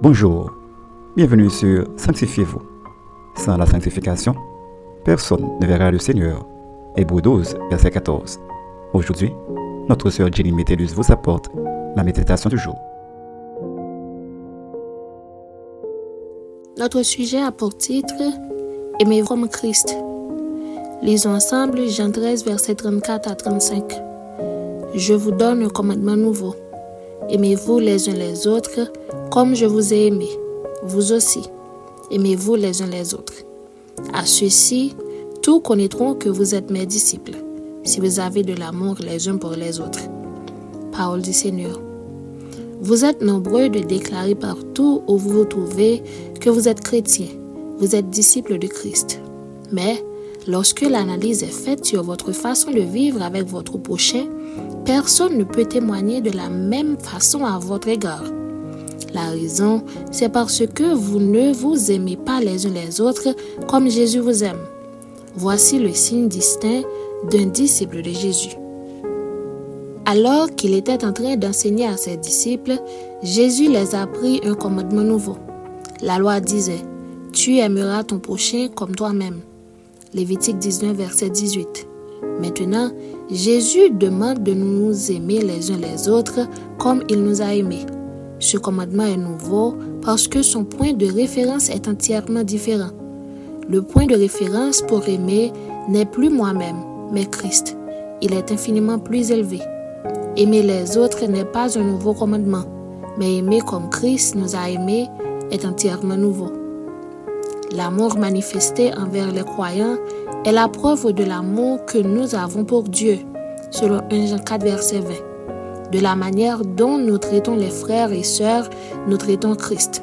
Bonjour, bienvenue sur Sanctifiez-vous. Sans la sanctification, personne ne verra le Seigneur. Hébreu 12, verset 14. Aujourd'hui, notre sœur Jenny Métellus vous apporte la méditation du jour. Notre sujet a pour titre Aimez comme Christ. Lisons ensemble Jean 13, verset 34 à 35. Je vous donne un commandement nouveau. Aimez-vous les uns les autres comme je vous ai aimé. Vous aussi, aimez-vous les uns les autres. À ceux-ci, tous connaîtront que vous êtes mes disciples, si vous avez de l'amour les uns pour les autres. Parole du Seigneur. Vous êtes nombreux de déclarer partout où vous vous trouvez que vous êtes chrétiens, vous êtes disciples de Christ. Mais lorsque l'analyse est faite sur votre façon de vivre avec votre prochain, personne ne peut témoigner de la même façon à votre égard. La raison, c'est parce que vous ne vous aimez pas les uns les autres comme Jésus vous aime. Voici le signe distinct d'un disciple de Jésus. Alors qu'il était en train d'enseigner à ses disciples, Jésus les a pris un commandement nouveau. La loi disait, Tu aimeras ton prochain comme toi-même. Lévitique 19, verset 18. Maintenant, Jésus demande de nous aimer les uns les autres comme il nous a aimés. Ce commandement est nouveau parce que son point de référence est entièrement différent. Le point de référence pour aimer n'est plus moi-même, mais Christ. Il est infiniment plus élevé. Aimer les autres n'est pas un nouveau commandement, mais aimer comme Christ nous a aimés est entièrement nouveau. L'amour manifesté envers les croyants est la preuve de l'amour que nous avons pour Dieu, selon 1 Jean 4, verset 20. De la manière dont nous traitons les frères et sœurs, nous traitons Christ.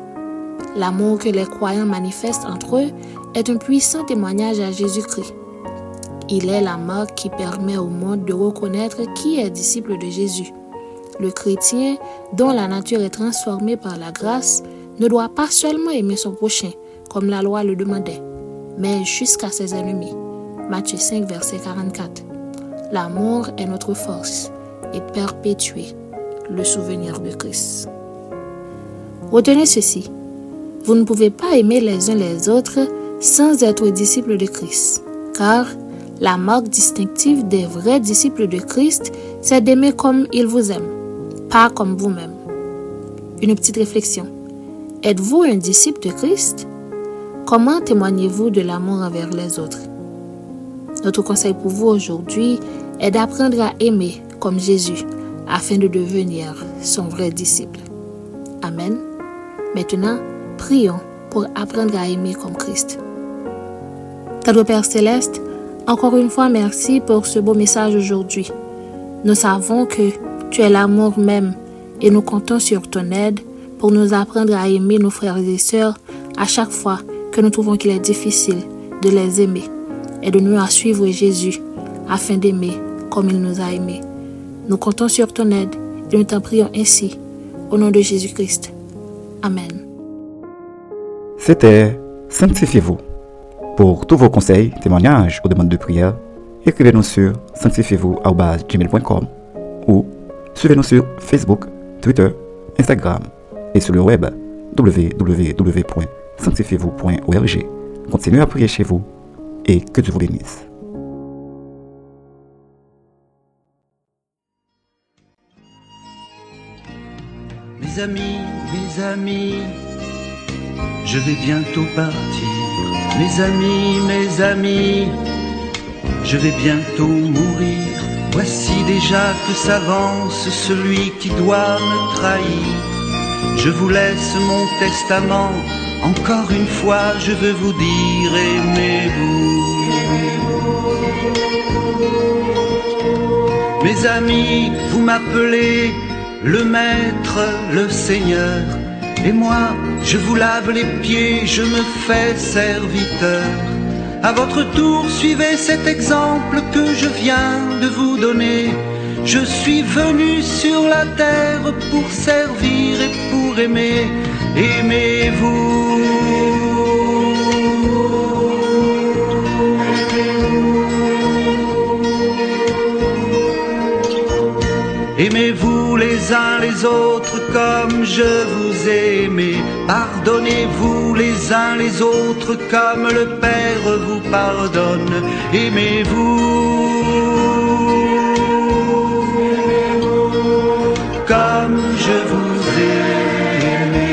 L'amour que les croyants manifestent entre eux est un puissant témoignage à Jésus-Christ. Il est la marque qui permet au monde de reconnaître qui est disciple de Jésus. Le chrétien, dont la nature est transformée par la grâce, ne doit pas seulement aimer son prochain, comme la loi le demandait, mais jusqu'à ses ennemis. Matthieu 5, verset 44. L'amour est notre force et perpétuer le souvenir de Christ. Retenez ceci. Vous ne pouvez pas aimer les uns les autres sans être disciple de Christ, car la marque distinctive des vrais disciples de Christ, c'est d'aimer comme il vous aime, pas comme vous-même. Une petite réflexion. Êtes-vous un disciple de Christ? Comment témoignez-vous de l'amour envers les autres? Notre conseil pour vous aujourd'hui est d'apprendre à aimer comme Jésus afin de devenir son vrai disciple. Amen. Maintenant, prions pour apprendre à aimer comme Christ. Notre Père céleste, encore une fois merci pour ce beau message aujourd'hui. Nous savons que tu es l'amour même et nous comptons sur ton aide pour nous apprendre à aimer nos frères et sœurs à chaque fois que nous trouvons qu'il est difficile de les aimer. Et de nous à suivre Jésus afin d'aimer comme il nous a aimés. Nous comptons sur ton aide et nous t'en prions ainsi. Au nom de Jésus-Christ. Amen. C'était Sanctifiez-vous. Pour tous vos conseils, témoignages ou demandes de prière, écrivez-nous sur sanctifiez-vous.com ou suivez-nous sur Facebook, Twitter, Instagram et sur le web www.sanctifiez-vous.org. Continuez à prier chez vous et que Dieu vous bénisse. Mes amis, mes amis, je vais bientôt partir. Mes amis, mes amis, je vais bientôt mourir. Voici déjà que s'avance celui qui doit me trahir. Je vous laisse mon testament. Encore une fois, je veux vous dire, aimez-vous. Mes amis, vous m'appelez le maître, le seigneur. Et moi, je vous lave les pieds, je me fais serviteur. À votre tour, suivez cet exemple que je viens de vous donner. Je suis venu sur la terre pour servir et pour aimer. Aimez-vous Aimez-vous les uns les autres comme je vous ai aimé Pardonnez-vous les uns les autres comme le Père vous pardonne. Aimez-vous comme je vous ai aimé.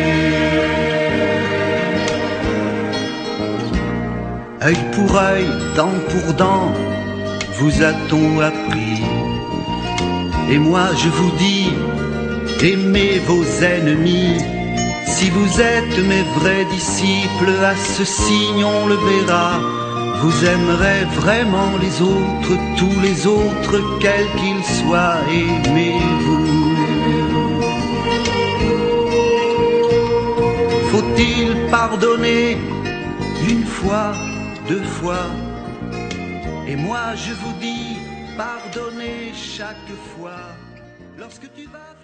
Œil pour œil, dent pour dent, vous a-t-on appris? Et moi je vous dis, aimez vos ennemis. Si vous êtes mes vrais disciples, à ce signe on le verra. Vous aimerez vraiment les autres, tous les autres, quels qu'ils soient, aimez-vous. Faut-il pardonner une fois, deux fois? Et moi je vous dis, pardonnez chaque fois lorsque tu vas